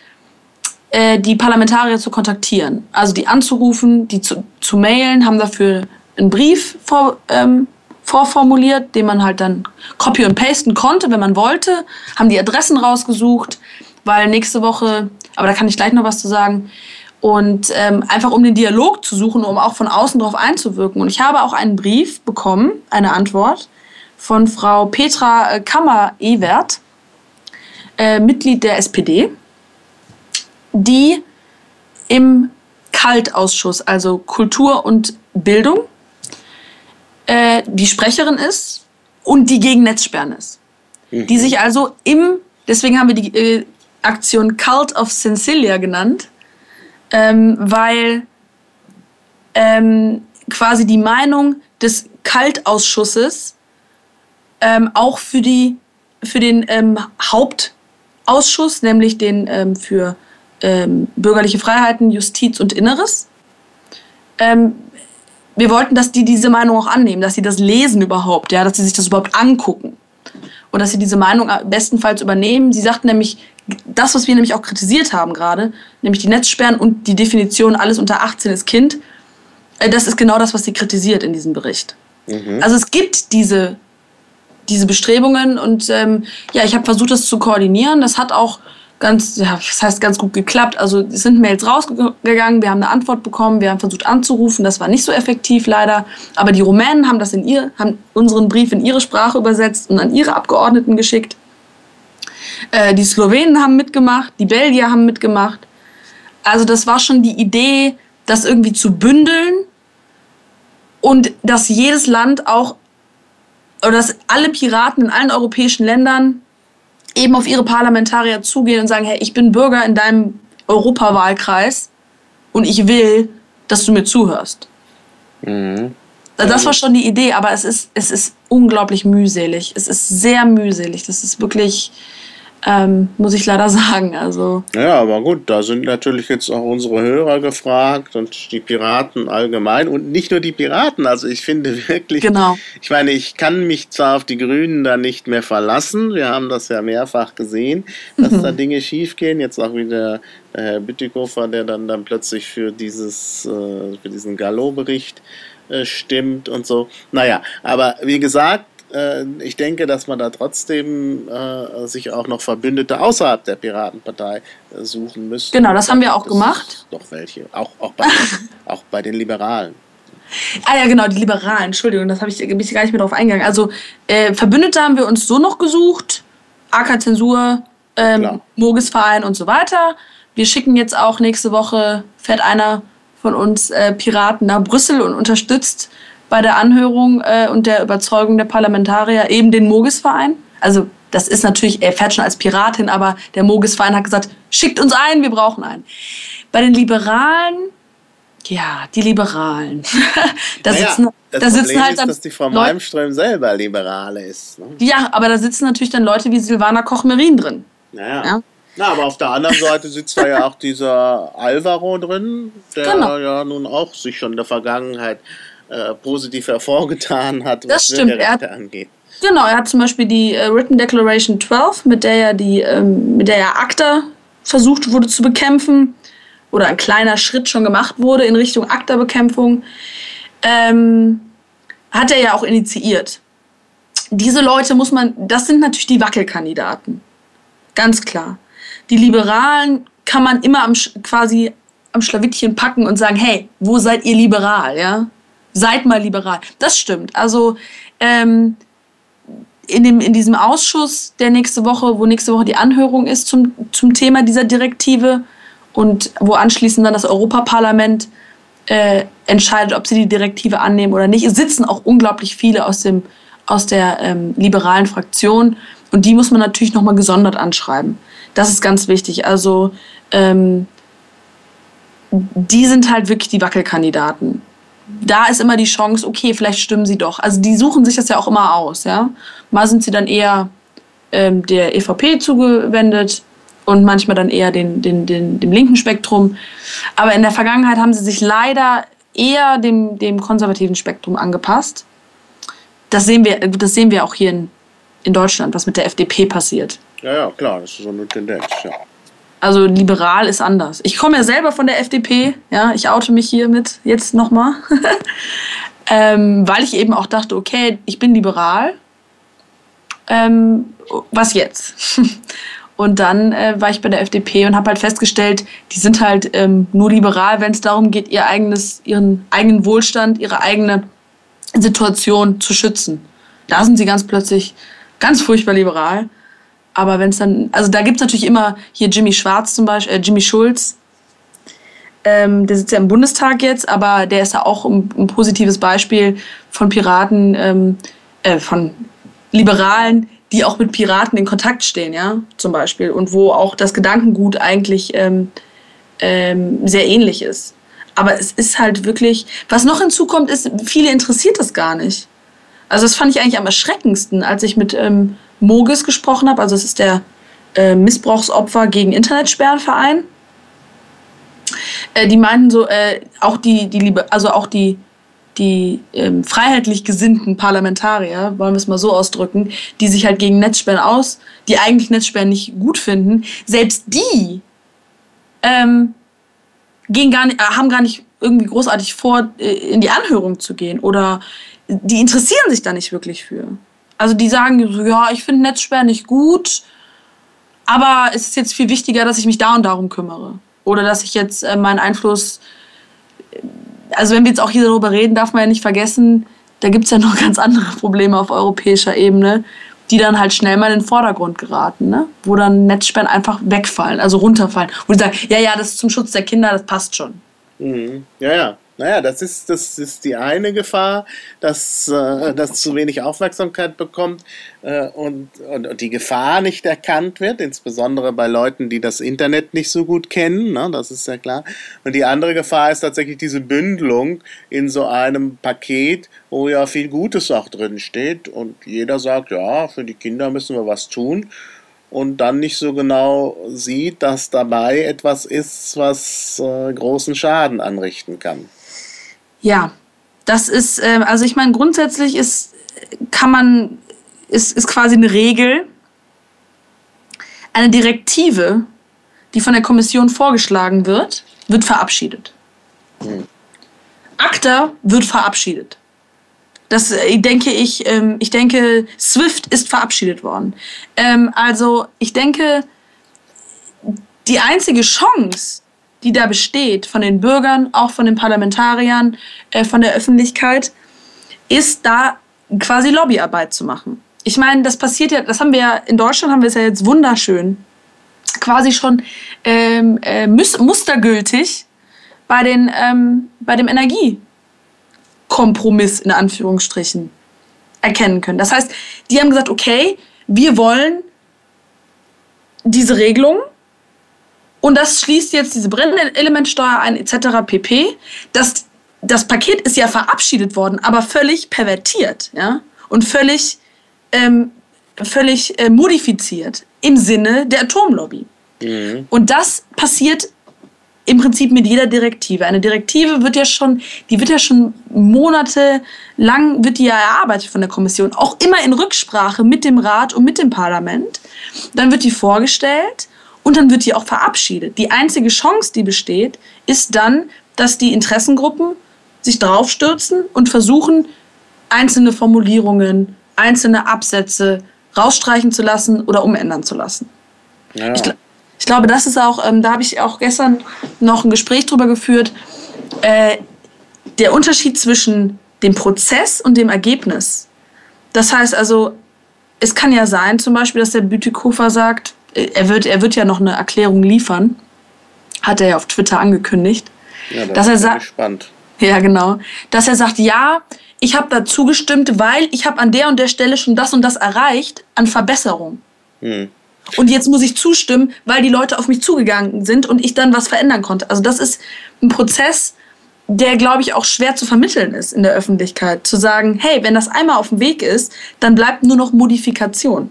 äh, die Parlamentarier zu kontaktieren. Also die anzurufen, die zu, zu mailen, haben dafür einen Brief vor, ähm, vorformuliert, den man halt dann copy und pasten konnte, wenn man wollte, haben die Adressen rausgesucht, weil nächste Woche, aber da kann ich gleich noch was zu sagen, und ähm, einfach um den Dialog zu suchen, um auch von außen darauf einzuwirken. Und ich habe auch einen Brief bekommen, eine Antwort von Frau Petra äh, Kammer-Ewert, äh, Mitglied der SPD, die im Kaltausschuss, also Kultur und Bildung, äh, die Sprecherin ist und die gegen Netzsperren ist. Mhm. Die sich also im, deswegen haben wir die äh, Aktion Cult of Sensilia genannt, ähm, weil ähm, quasi die Meinung des Kaltausschusses ähm, auch für, die, für den ähm, Hauptausschuss, nämlich den ähm, für ähm, bürgerliche Freiheiten, Justiz und Inneres. Wir wollten, dass die diese Meinung auch annehmen, dass sie das lesen überhaupt, ja, dass sie sich das überhaupt angucken und dass sie diese Meinung bestenfalls übernehmen. Sie sagten nämlich, das, was wir nämlich auch kritisiert haben gerade, nämlich die Netzsperren und die Definition, alles unter 18 ist Kind, äh, das ist genau das, was sie kritisiert in diesem Bericht. Mhm. Also es gibt diese diese Bestrebungen und ähm, ja, ich habe versucht, das zu koordinieren. Das hat auch ganz, ja, das heißt ganz gut geklappt. Also es sind Mails rausgegangen, wir haben eine Antwort bekommen, wir haben versucht anzurufen, das war nicht so effektiv leider. Aber die Rumänen haben das in ihr, haben unseren Brief in ihre Sprache übersetzt und an ihre Abgeordneten geschickt. Äh, die Slowenen haben mitgemacht, die Belgier haben mitgemacht. Also das war schon die Idee, das irgendwie zu bündeln und dass jedes Land auch oder dass alle Piraten in allen europäischen Ländern eben auf ihre Parlamentarier zugehen und sagen, hey, ich bin Bürger in deinem Europawahlkreis und ich will, dass du mir zuhörst. Mhm. Das war schon die Idee, aber es ist, es ist unglaublich mühselig. Es ist sehr mühselig. Das ist wirklich, ähm, muss ich leider sagen. Also. Ja, aber gut, da sind natürlich jetzt auch unsere Hörer gefragt und die Piraten allgemein und nicht nur die Piraten. Also ich finde wirklich, genau. ich meine, ich kann mich zwar auf die Grünen da nicht mehr verlassen. Wir haben das ja mehrfach gesehen, dass mhm. da Dinge schiefgehen. Jetzt auch wieder der Herr Bütikofer, der dann, dann plötzlich für, dieses, äh, für diesen Gallo-Bericht äh, stimmt und so. Naja, aber wie gesagt, äh, ich denke, dass man da trotzdem äh, sich auch noch Verbündete außerhalb der Piratenpartei äh, suchen müsste. Genau, das haben wir auch gemacht. Doch welche, auch, auch, bei, auch bei den Liberalen. Ah ja, genau, die Liberalen, Entschuldigung, das habe ich, bin ich gar nicht mehr drauf eingegangen. Also äh, Verbündete haben wir uns so noch gesucht, AK-Zensur, ähm, Mogesverein und so weiter. Wir schicken jetzt auch nächste Woche, fährt einer von uns äh, Piraten nach Brüssel und unterstützt bei der Anhörung äh, und der Überzeugung der Parlamentarier eben den Mogisverein. Also das ist natürlich, er fährt schon als Piratin, aber der Mogisverein hat gesagt, schickt uns ein, wir brauchen einen. Bei den Liberalen, ja, die Liberalen. da naja, sitzen, das da Problem sitzen halt ist, dass die Frau Malmström selber Liberale ist. Ne? Ja, aber da sitzen natürlich dann Leute wie Silvana Koch-Merin drin. Naja. Ja? Na, aber auf der anderen Seite sitzt da ja auch dieser Alvaro drin, der genau. ja nun auch sich schon in der Vergangenheit äh, positiv hervorgetan hat, was das Bürgerrechte angeht. Genau, er hat zum Beispiel die äh, Written Declaration 12, mit der ja die, ähm, mit der ja ACTA versucht wurde zu bekämpfen oder ein kleiner Schritt schon gemacht wurde in Richtung ACTA-Bekämpfung, ähm, hat er ja auch initiiert. Diese Leute muss man, das sind natürlich die Wackelkandidaten. Ganz klar. Die Liberalen kann man immer am, quasi am Schlawittchen packen und sagen, hey, wo seid ihr liberal, ja? Seid mal liberal. Das stimmt. Also ähm, in, dem, in diesem Ausschuss, der nächste Woche, wo nächste Woche die Anhörung ist zum, zum Thema dieser Direktive und wo anschließend dann das Europaparlament äh, entscheidet, ob sie die Direktive annehmen oder nicht. Sitzen auch unglaublich viele aus, dem, aus der ähm, liberalen Fraktion und die muss man natürlich nochmal gesondert anschreiben. Das ist ganz wichtig. Also ähm, die sind halt wirklich die Wackelkandidaten. Da ist immer die Chance, okay, vielleicht stimmen sie doch. Also die suchen sich das ja auch immer aus. Ja? Mal sind sie dann eher ähm, der EVP zugewendet und manchmal dann eher den, den, den, dem linken Spektrum. Aber in der Vergangenheit haben sie sich leider eher dem, dem konservativen Spektrum angepasst. Das sehen wir, das sehen wir auch hier in, in Deutschland, was mit der FDP passiert. Ja, ja, klar, das ist so eine Tendenz, ja. Also liberal ist anders. Ich komme ja selber von der FDP, ja, ich oute mich hiermit jetzt nochmal, ähm, weil ich eben auch dachte, okay, ich bin liberal, ähm, was jetzt? Und dann äh, war ich bei der FDP und habe halt festgestellt, die sind halt ähm, nur liberal, wenn es darum geht, ihr eigenes, ihren eigenen Wohlstand, ihre eigene Situation zu schützen. Da sind sie ganz plötzlich ganz furchtbar liberal. Aber wenn es dann, also da gibt es natürlich immer hier Jimmy Schwarz zum Beispiel, äh, Jimmy Schulz, ähm, der sitzt ja im Bundestag jetzt, aber der ist ja auch ein, ein positives Beispiel von Piraten, ähm, äh, von Liberalen, die auch mit Piraten in Kontakt stehen, ja, zum Beispiel. Und wo auch das Gedankengut eigentlich ähm, ähm, sehr ähnlich ist. Aber es ist halt wirklich, was noch hinzukommt, ist, viele interessiert das gar nicht. Also das fand ich eigentlich am erschreckendsten, als ich mit ähm, Mogis gesprochen habe. Also es ist der äh, Missbrauchsopfer gegen Internetsperrenverein. Äh, die meinten so, äh, auch die, die Liebe, also auch die, die ähm, freiheitlich gesinnten Parlamentarier, wollen wir es mal so ausdrücken, die sich halt gegen Netzsperren aus, die eigentlich Netzsperren nicht gut finden, selbst die ähm, gehen gar nicht, haben gar nicht irgendwie großartig vor, äh, in die Anhörung zu gehen oder die interessieren sich da nicht wirklich für. Also die sagen so, ja, ich finde Netzsperren nicht gut, aber es ist jetzt viel wichtiger, dass ich mich da und darum kümmere. Oder dass ich jetzt äh, meinen Einfluss, also wenn wir jetzt auch hier darüber reden, darf man ja nicht vergessen, da gibt es ja noch ganz andere Probleme auf europäischer Ebene, die dann halt schnell mal in den Vordergrund geraten, ne? wo dann Netzsperren einfach wegfallen, also runterfallen. Wo die sagen, ja, ja, das ist zum Schutz der Kinder, das passt schon. Mhm. Ja, ja. Naja, das ist, das ist die eine Gefahr, dass äh, das zu wenig Aufmerksamkeit bekommt äh, und, und, und, die Gefahr nicht erkannt wird, insbesondere bei Leuten, die das Internet nicht so gut kennen, ne, das ist ja klar. Und die andere Gefahr ist tatsächlich diese Bündelung in so einem Paket, wo ja viel Gutes auch drin steht und jeder sagt, ja, für die Kinder müssen wir was tun und dann nicht so genau sieht, dass dabei etwas ist, was äh, großen Schaden anrichten kann. Ja, das ist, äh, also ich meine, grundsätzlich ist, kann man, ist, ist quasi eine Regel, eine Direktive, die von der Kommission vorgeschlagen wird, wird verabschiedet. Hm. ACTA wird verabschiedet. Das äh, denke ich, ähm, ich denke, SWIFT ist verabschiedet worden. Ähm, also ich denke, die einzige Chance, die da besteht, von den Bürgern, auch von den Parlamentariern, äh, von der Öffentlichkeit, ist da quasi Lobbyarbeit zu machen. Ich meine, das passiert ja, das haben wir ja, in Deutschland haben wir es ja jetzt wunderschön, quasi schon ähm, äh, mustergültig bei, den, ähm, bei dem Energiekompromiss in Anführungsstrichen erkennen können. Das heißt, die haben gesagt, okay, wir wollen diese Regelung und das schließt jetzt diese Brennelementsteuer ein, etc. pp. Das, das Paket ist ja verabschiedet worden, aber völlig pervertiert ja? und völlig, ähm, völlig äh, modifiziert im Sinne der Atomlobby. Mhm. Und das passiert im Prinzip mit jeder Direktive. Eine Direktive wird ja schon, die wird ja schon monatelang wird die ja erarbeitet von der Kommission, auch immer in Rücksprache mit dem Rat und mit dem Parlament. Dann wird die vorgestellt und dann wird die auch verabschiedet. Die einzige Chance, die besteht, ist dann, dass die Interessengruppen sich draufstürzen und versuchen, einzelne Formulierungen, einzelne Absätze rausstreichen zu lassen oder umändern zu lassen. Ja. Ich, ich, glaube, das ist auch, ähm, da habe ich auch gestern noch ein Gespräch drüber geführt, äh, der Unterschied zwischen dem Prozess und dem Ergebnis. Das heißt also, es kann ja sein, zum Beispiel, dass der Bütikofer sagt, er wird, er wird ja noch eine Erklärung liefern. hat er ja auf Twitter angekündigt. Ja, das dass er sagt, gespannt. Ja, genau. Dass er sagt, ja, ich habe da zugestimmt, weil ich habe an der und der Stelle schon das und das erreicht an Verbesserung. Hm. Und jetzt muss ich zustimmen, weil die Leute auf mich zugegangen sind und ich dann was verändern konnte. Also das ist ein Prozess, der, glaube ich, auch schwer zu vermitteln ist in der Öffentlichkeit. Zu sagen, hey, wenn das einmal auf dem Weg ist, dann bleibt nur noch Modifikation.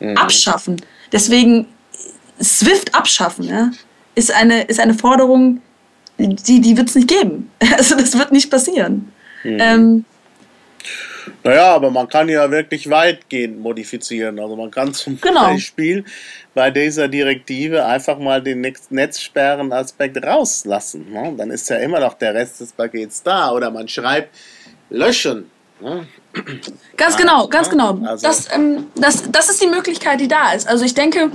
Mhm. Abschaffen. Deswegen SWIFT abschaffen ja, ist, eine, ist eine Forderung, die, die wird es nicht geben. Also das wird nicht passieren. Mhm. Ähm, naja, aber man kann ja wirklich weitgehend modifizieren. Also man kann zum genau. Beispiel bei dieser Direktive einfach mal den Netzsperren-Aspekt rauslassen. Ne? Dann ist ja immer noch der Rest des Pakets da. Oder man schreibt löschen. Ne? Ganz genau, ganz ne? genau. Also das, ähm, das, das ist die Möglichkeit, die da ist. Also ich denke,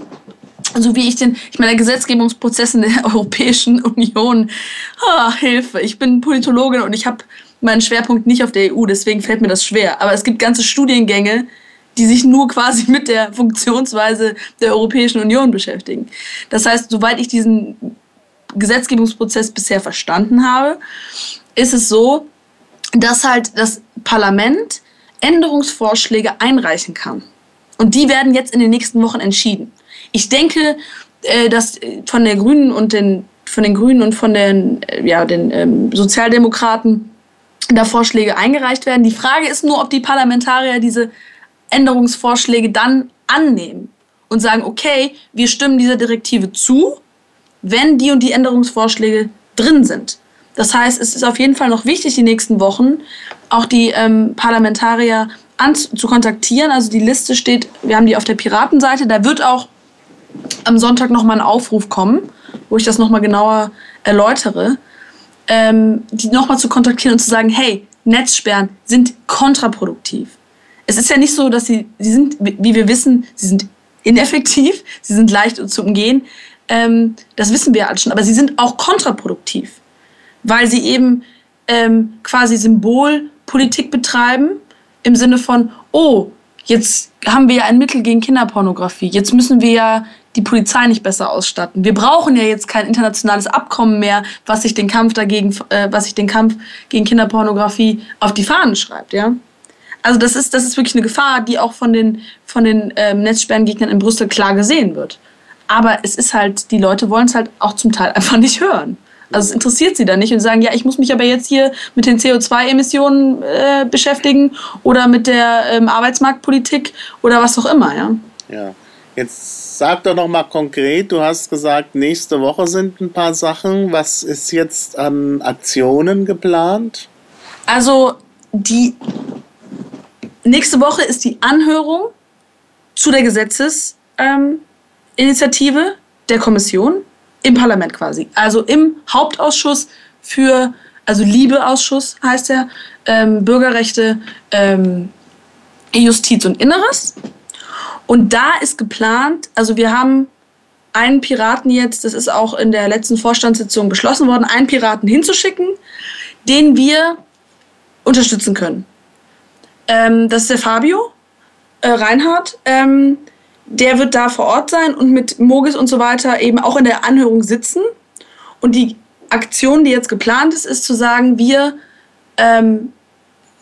so wie ich den, ich meine, der Gesetzgebungsprozess in der Europäischen Union, oh, Hilfe, ich bin Politologin und ich habe meinen Schwerpunkt nicht auf der EU, deswegen fällt mir das schwer. Aber es gibt ganze Studiengänge, die sich nur quasi mit der Funktionsweise der Europäischen Union beschäftigen. Das heißt, soweit ich diesen Gesetzgebungsprozess bisher verstanden habe, ist es so, dass halt das Parlament Änderungsvorschläge einreichen kann. Und die werden jetzt in den nächsten Wochen entschieden. Ich denke, äh, dass von der Grünen und den von den Grünen und von den, äh, ja, den ähm, Sozialdemokraten da Vorschläge eingereicht werden. Die Frage ist nur, ob die Parlamentarier diese Änderungsvorschläge dann annehmen und sagen, okay, wir stimmen dieser Direktive zu, wenn die und die Änderungsvorschläge drin sind. Das heißt, es ist auf jeden Fall noch wichtig, die nächsten Wochen auch die ähm, Parlamentarier an, zu kontaktieren. Also die Liste steht, wir haben die auf der Piratenseite, da wird auch am Sonntag nochmal ein Aufruf kommen, wo ich das nochmal genauer erläutere ähm, die nochmal zu kontaktieren und zu sagen, hey, Netzsperren sind kontraproduktiv. Es ist ja nicht so, dass sie, sie sind, wie wir wissen, sie sind ineffektiv, sie sind leicht zu umgehen. Ähm, das wissen wir alle schon, aber sie sind auch kontraproduktiv, weil sie eben ähm, quasi Symbolpolitik betreiben im Sinne von, oh, jetzt haben wir ja ein Mittel gegen Kinderpornografie, jetzt müssen wir ja die Polizei nicht besser ausstatten. Wir brauchen ja jetzt kein internationales Abkommen mehr, was sich den Kampf dagegen, äh, was sich den Kampf gegen Kinderpornografie auf die Fahnen schreibt, ja. Also das ist, das ist wirklich eine Gefahr, die auch von den, von den ähm, Netzsperrengegnern in Brüssel klar gesehen wird. Aber es ist halt, die Leute wollen es halt auch zum Teil einfach nicht hören. Also es interessiert sie dann nicht und sagen, ja, ich muss mich aber jetzt hier mit den CO2-Emissionen äh, beschäftigen oder mit der ähm, Arbeitsmarktpolitik oder was auch immer, ja. Ja. Jetzt sag doch noch mal konkret, du hast gesagt, nächste Woche sind ein paar Sachen. Was ist jetzt an Aktionen geplant? Also die nächste Woche ist die Anhörung zu der Gesetzesinitiative ähm, der Kommission im Parlament quasi. Also im Hauptausschuss für, also Liebeausschuss heißt er, ähm, Bürgerrechte, ähm, Justiz und Inneres. Und da ist geplant, also wir haben einen Piraten jetzt, das ist auch in der letzten Vorstandssitzung beschlossen worden, einen Piraten hinzuschicken, den wir unterstützen können. Ähm, das ist der Fabio äh, Reinhardt. Ähm, der wird da vor Ort sein und mit Mogis und so weiter eben auch in der Anhörung sitzen. Und die Aktion, die jetzt geplant ist, ist zu sagen, wir ähm,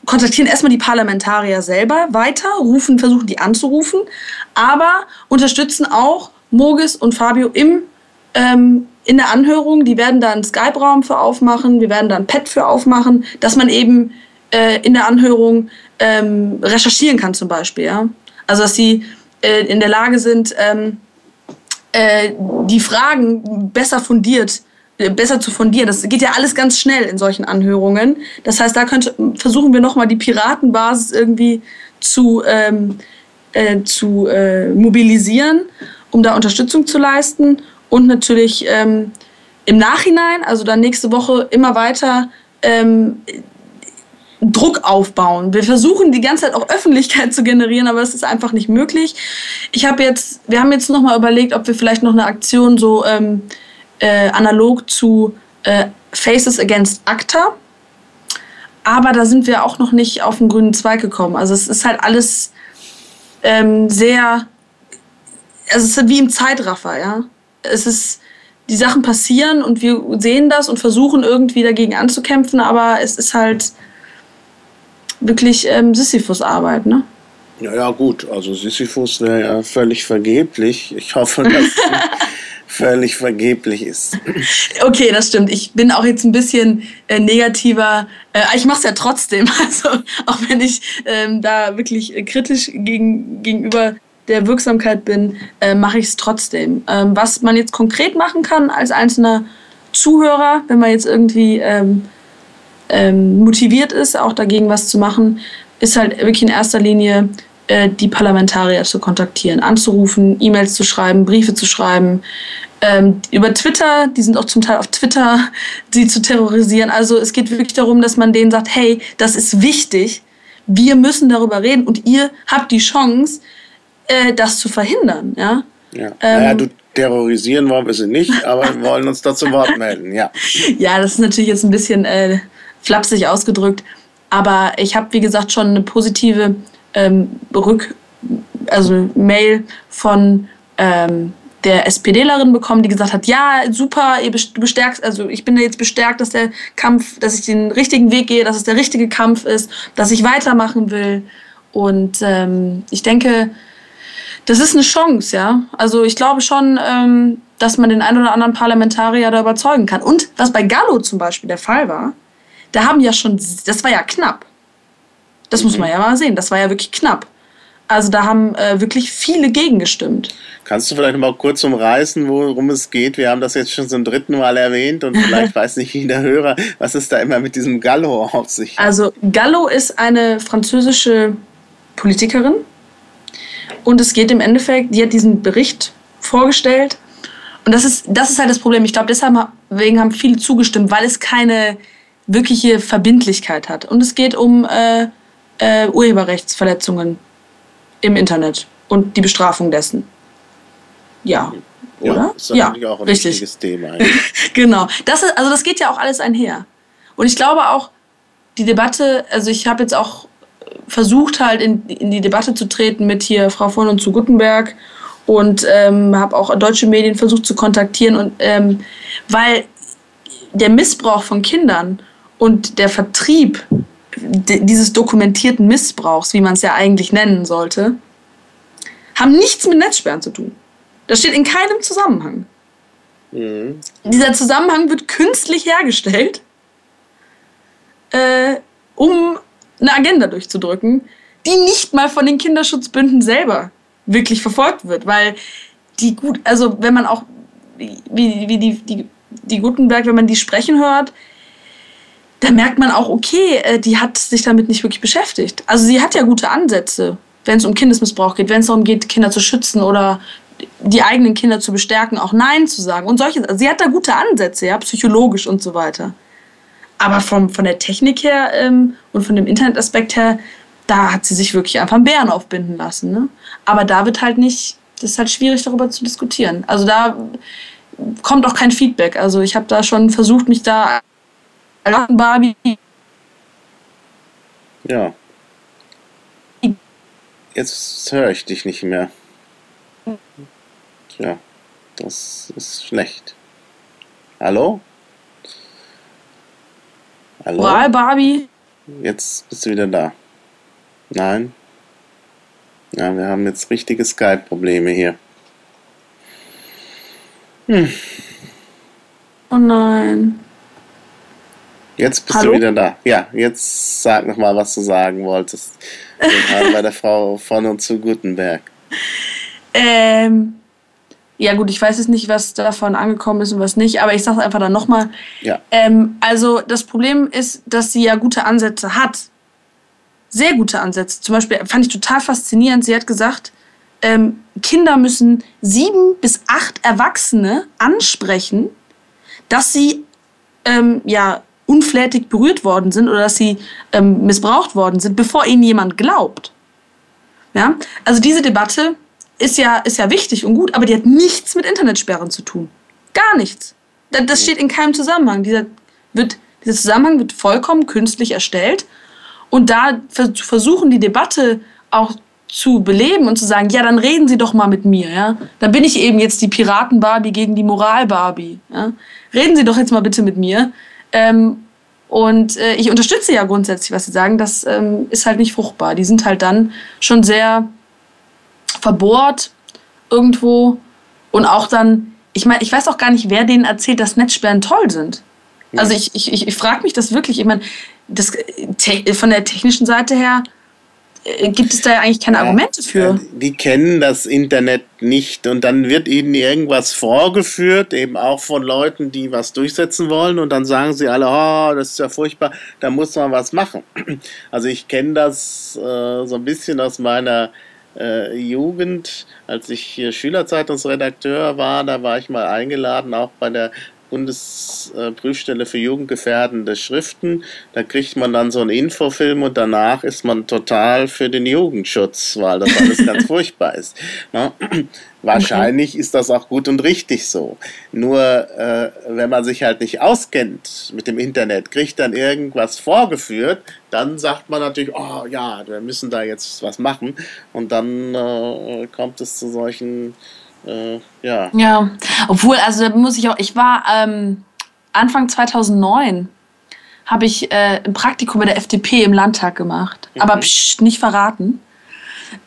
kontaktieren erstmal die Parlamentarier selber weiter, rufen, versuchen die anzurufen, aber unterstützen auch Mogis und Fabio im, ähm, in der Anhörung. Die werden da einen Skype-Raum für aufmachen, wir werden da ein Pad für aufmachen, dass man eben äh, in der Anhörung ähm, recherchieren kann zum Beispiel. Ja? Also dass sie äh, in der Lage sind, ähm, äh, die Fragen besser fundiert äh, besser zu fundieren. Das geht ja alles ganz schnell in solchen Anhörungen. Das heißt, da könnte, versuchen wir nochmal die Piratenbasis irgendwie zu, ähm, äh, zu äh, mobilisieren, um da Unterstützung zu leisten. Und natürlich ähm, im Nachhinein, also dann nächste Woche immer weiter ähm, Druck aufbauen. Wir versuchen die ganze Zeit auch Öffentlichkeit zu generieren, aber es ist einfach nicht möglich. Ich habe jetzt, wir haben jetzt nochmal überlegt, ob wir vielleicht noch eine Aktion so ähm, äh, analog zu äh, Faces Against ACTA. Aber da sind wir auch noch nicht auf den grünen Zweig gekommen. Also es ist halt alles ähm, sehr, also es ist wie im Zeitraffer, ja. Es ist, die Sachen passieren und wir sehen das und versuchen irgendwie dagegen anzukämpfen, aber es ist halt wirklich ähm, Sisyphus-Arbeit, ne? Ja, ja, gut. Also Sisyphus wäre ja völlig vergeblich. Ich hoffe, dass es völlig vergeblich ist. Okay, das stimmt. Ich bin auch jetzt ein bisschen äh, negativer. Äh, ich mache es ja trotzdem. Also auch wenn ich ähm, da wirklich äh, kritisch gegen, gegenüber der Wirksamkeit bin, äh, mache ich es trotzdem. Ähm, was man jetzt konkret machen kann als einzelner Zuhörer, wenn man jetzt irgendwie ähm, ähm, motiviert ist, auch dagegen was zu machen, ist halt wirklich in erster Linie äh, die Parlamentarier zu kontaktieren, anzurufen, E-Mails zu schreiben, Briefe zu schreiben, ähm, über Twitter, die sind auch zum Teil auf Twitter, sie zu terrorisieren. Also es geht wirklich darum, dass man denen sagt, hey, das ist wichtig, wir müssen darüber reden und ihr habt die Chance, äh, das zu verhindern. Ja? Ja. Ähm, naja, du terrorisieren wollen wir sie nicht, aber wir wollen uns dazu Wort melden, ja. Ja, das ist natürlich jetzt ein bisschen äh, flapsig ausgedrückt, aber ich habe, wie gesagt, schon eine positive ähm, Rück-, also Mail von ähm, der SPDlerin bekommen, die gesagt hat, ja, super, ihr bestärkt, also ich bin jetzt bestärkt, dass der Kampf, dass ich den richtigen Weg gehe, dass es der richtige Kampf ist, dass ich weitermachen will. Und ähm, ich denke, das ist eine Chance, ja. Also ich glaube schon, ähm, dass man den einen oder anderen Parlamentarier da überzeugen kann. Und was bei Gallo zum Beispiel der Fall war, da haben ja schon, das war ja knapp. Das mhm. muss man ja mal sehen, das war ja wirklich knapp. Also da haben äh, wirklich viele gegengestimmt. Kannst du vielleicht mal kurz umreißen, worum es geht? Wir haben das jetzt schon zum dritten Mal erwähnt und vielleicht weiß nicht jeder Hörer, was ist da immer mit diesem Gallo auf sich? Also Gallo ist eine französische Politikerin und es geht im Endeffekt, die hat diesen Bericht vorgestellt und das ist, das ist halt das Problem. Ich glaube, deswegen haben viele zugestimmt, weil es keine wirkliche Verbindlichkeit hat. Und es geht um äh, äh, Urheberrechtsverletzungen im Internet und die Bestrafung dessen. Ja, ja oder? Ist ja, auch ein richtig. wichtiges Thema. genau. Das ist, also das geht ja auch alles einher. Und ich glaube auch, die Debatte, also ich habe jetzt auch versucht halt in, in die Debatte zu treten mit hier Frau von und zu Guttenberg und ähm, habe auch deutsche Medien versucht zu kontaktieren und ähm, weil der Missbrauch von Kindern und der Vertrieb dieses dokumentierten Missbrauchs, wie man es ja eigentlich nennen sollte, haben nichts mit Netzsperren zu tun. Das steht in keinem Zusammenhang. Mhm. Dieser Zusammenhang wird künstlich hergestellt, äh, um eine Agenda durchzudrücken, die nicht mal von den Kinderschutzbünden selber wirklich verfolgt wird. Weil die gut, also wenn man auch, wie, wie die, die, die Gutenberg, wenn man die sprechen hört, da merkt man auch, okay, äh, die hat sich damit nicht wirklich beschäftigt. Also sie hat ja gute Ansätze, wenn es um Kindesmissbrauch geht, wenn es darum geht, Kinder zu schützen oder die eigenen Kinder zu bestärken, auch Nein zu sagen und solche. Also sie hat da gute Ansätze, ja, psychologisch und so weiter. Aber vom, von der Technik her ähm, und von dem Internetaspekt her, da hat sie sich wirklich einfach einen Bären aufbinden lassen. Ne? Aber da wird halt nicht, das ist halt schwierig darüber zu diskutieren. Also da kommt auch kein Feedback. Also ich habe da schon versucht, mich da Barbie. Ja. Jetzt höre ich dich nicht mehr. Tja, das ist schlecht. Hallo? Hallo? Moral Barbie? Jetzt bist du wieder da. Nein? Ja, wir haben jetzt richtige Skype-Probleme hier. Hm. Oh nein. Jetzt bist Hallo? du wieder da. Ja, jetzt sag noch mal, was du sagen wolltest. bei der Frau von und zu Gutenberg. Ähm, ja gut, ich weiß jetzt nicht, was davon angekommen ist und was nicht, aber ich sage einfach dann nochmal. Ja. Ähm, also das Problem ist, dass sie ja gute Ansätze hat. Sehr gute Ansätze. Zum Beispiel fand ich total faszinierend. Sie hat gesagt, ähm, Kinder müssen sieben bis acht Erwachsene ansprechen, dass sie ähm, ja unflätig berührt worden sind oder dass sie ähm, missbraucht worden sind, bevor ihnen jemand glaubt. Ja? Also diese Debatte ist ja, ist ja wichtig und gut, aber die hat nichts mit Internetsperren zu tun. Gar nichts. Das steht in keinem Zusammenhang. Dieser, wird, dieser Zusammenhang wird vollkommen künstlich erstellt. Und da versuchen die Debatte auch zu beleben und zu sagen, ja, dann reden Sie doch mal mit mir, ja. Dann bin ich eben jetzt die Piraten-Barbie gegen die Moral-Barbie, ja. Reden Sie doch jetzt mal bitte mit mir. Ähm, und äh, ich unterstütze ja grundsätzlich, was Sie sagen. Das ähm, ist halt nicht fruchtbar. Die sind halt dann schon sehr verbohrt irgendwo und auch dann, ich meine, ich weiß auch gar nicht, wer denen erzählt, dass Netzsperren toll sind. Also ich, ich, ich, ich frage mich das wirklich. Ich meine, das, von der technischen Seite her äh, gibt es da ja eigentlich keine Argumente für. Die kennen das Internet nicht und dann wird ihnen irgendwas vorgeführt, eben auch von Leuten, die was durchsetzen wollen und dann sagen sie alle, oh, das ist ja furchtbar, da muss man was machen. Also ich kenne das äh, so ein bisschen aus meiner äh, Jugend, als ich hier Schülerzeitungsredakteur war, da war ich mal eingeladen, auch bei der Bundesprüfstelle für jugendgefährdende Schriften. Da kriegt man dann so einen Infofilm und danach ist man total für den Jugendschutz, weil das alles ganz furchtbar ist. Ne? Wahrscheinlich okay. ist das auch gut und richtig so. Nur äh, wenn man sich halt nicht auskennt mit dem Internet, kriegt dann irgendwas vorgeführt, dann sagt man natürlich, oh ja, wir müssen da jetzt was machen. Und dann äh, kommt es zu solchen äh, ja. Ja, obwohl, also da muss ich auch, ich war ähm, Anfang 2009 habe ich äh, ein Praktikum bei der FDP im Landtag gemacht, mhm. aber psch, nicht verraten.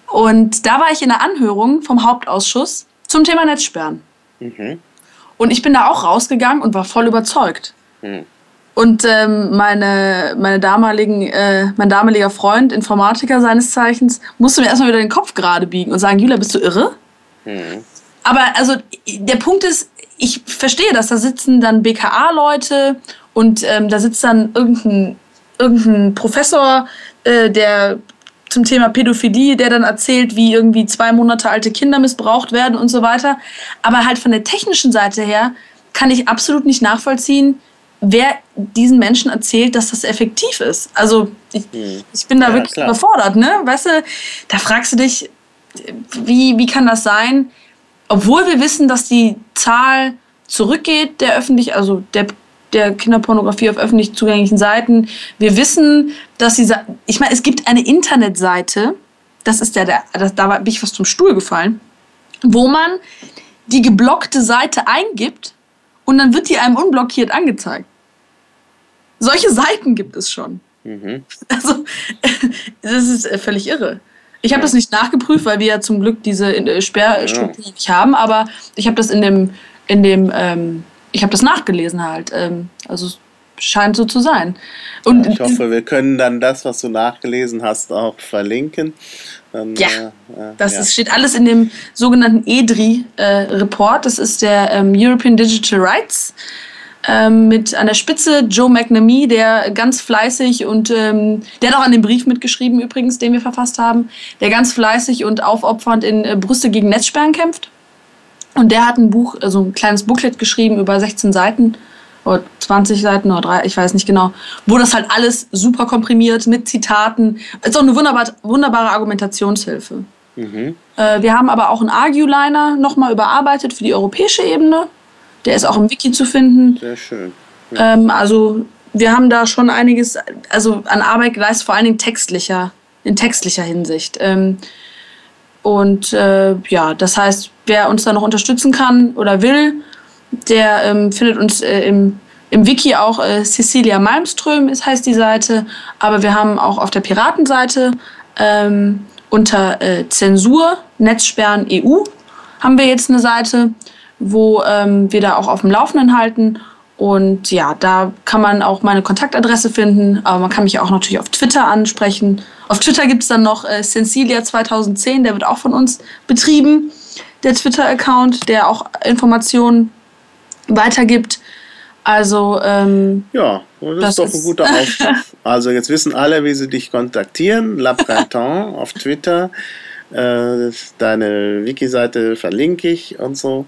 Und da war ich in der Anhörung vom Hauptausschuss zum Thema Netzsperren. Mhm. Und ich bin da auch rausgegangen und war voll überzeugt. Mhm. Und ähm, meine, meine damaligen, äh, mein damaliger Freund, Informatiker seines Zeichens, musste mir erstmal wieder den Kopf gerade biegen und sagen, Julia, bist du irre? Aber also der Punkt ist, ich verstehe das. Da sitzen dann BKA-Leute und ähm, da sitzt dann irgendein, irgendein Professor, äh, der zum Thema Pädophilie, der dann erzählt, wie irgendwie zwei Monate alte Kinder missbraucht werden und so weiter. Aber halt von der technischen Seite her kann ich absolut nicht nachvollziehen, wer diesen Menschen erzählt, dass das effektiv ist. Also ich, hm. ich bin da ja, wirklich klar. überfordert, ne? Weißt du, da fragst du dich, wie, wie kann das sein? Obwohl wir wissen, dass die Zahl zurückgeht, der öffentlich, also der, der Kinderpornografie auf öffentlich zugänglichen Seiten. Wir wissen, dass sie, ich meine, es gibt eine Internetseite, das ist der, der das, da bin ich fast zum Stuhl gefallen, wo man die geblockte Seite eingibt und dann wird die einem unblockiert angezeigt. Solche Seiten gibt es schon. Mhm. Also, das ist äh, völlig irre. Ich habe das nicht nachgeprüft, weil wir ja zum Glück diese äh, Sperrstruktur ja. nicht haben, aber ich habe das in dem, in dem, ähm, ich habe das nachgelesen halt. Ähm, also scheint so zu sein. Und ja, ich hoffe, wir können dann das, was du nachgelesen hast, auch verlinken. Dann, ja, äh, äh, das ja. Ist, steht alles in dem sogenannten EDRI-Report. Äh, das ist der ähm, European Digital Rights ähm, mit an der Spitze Joe McNamee, der ganz fleißig und ähm, der hat auch an dem Brief mitgeschrieben übrigens, den wir verfasst haben, der ganz fleißig und aufopfernd in äh, Brüste gegen Netzsperren kämpft. Und der hat ein Buch, also ein kleines Booklet geschrieben über 16 Seiten oder 20 Seiten oder drei, ich weiß nicht genau, wo das halt alles super komprimiert mit Zitaten. Ist auch eine wunderbar, wunderbare Argumentationshilfe. Mhm. Äh, wir haben aber auch einen Argue-Liner nochmal überarbeitet für die europäische Ebene. Der ist auch im Wiki zu finden. Sehr schön. Ja. Ähm, also wir haben da schon einiges, also an Arbeit geleistet, vor allen Dingen textlicher, in textlicher Hinsicht. Ähm, und äh, ja, das heißt, wer uns da noch unterstützen kann oder will, der ähm, findet uns äh, im, im Wiki auch äh, Cecilia Malmström, ist, heißt die Seite. Aber wir haben auch auf der Piratenseite ähm, unter äh, Zensur, Netzsperren EU haben wir jetzt eine Seite wo ähm, wir da auch auf dem Laufenden halten. Und ja, da kann man auch meine Kontaktadresse finden, aber man kann mich auch natürlich auf Twitter ansprechen. Auf Twitter gibt es dann noch äh, Sensilia2010, der wird auch von uns betrieben, der Twitter-Account, der auch Informationen weitergibt. Also, ähm, ja, das, das ist doch ein guter Aufruf. also, jetzt wissen alle, wie sie dich kontaktieren. La Printemps auf Twitter. Äh, deine Wiki-Seite verlinke ich und so.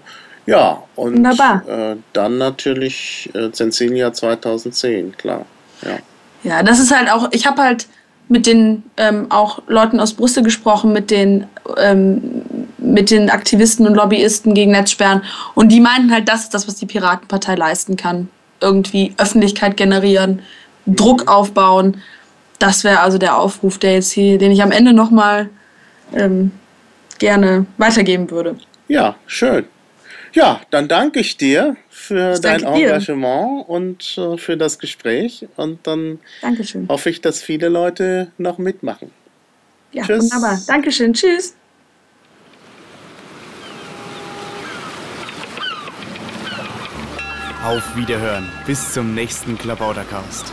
Ja, und äh, dann natürlich äh, Zensilia 2010, klar. Ja. ja, das ist halt auch, ich habe halt mit den ähm, auch Leuten aus Brüssel gesprochen, mit den, ähm, mit den Aktivisten und Lobbyisten gegen Netzsperren. Und die meinten halt, das ist das, was die Piratenpartei leisten kann. Irgendwie Öffentlichkeit generieren, Druck aufbauen. Das wäre also der Aufruf, der jetzt hier, den ich am Ende nochmal ähm, gerne weitergeben würde. Ja, schön. Ja, dann danke ich dir für ich dein Engagement dir. und äh, für das Gespräch. Und dann Dankeschön. hoffe ich, dass viele Leute noch mitmachen. Ja, Tschüss. wunderbar. Dankeschön. Tschüss. Auf Wiederhören. Bis zum nächsten Klabautercast.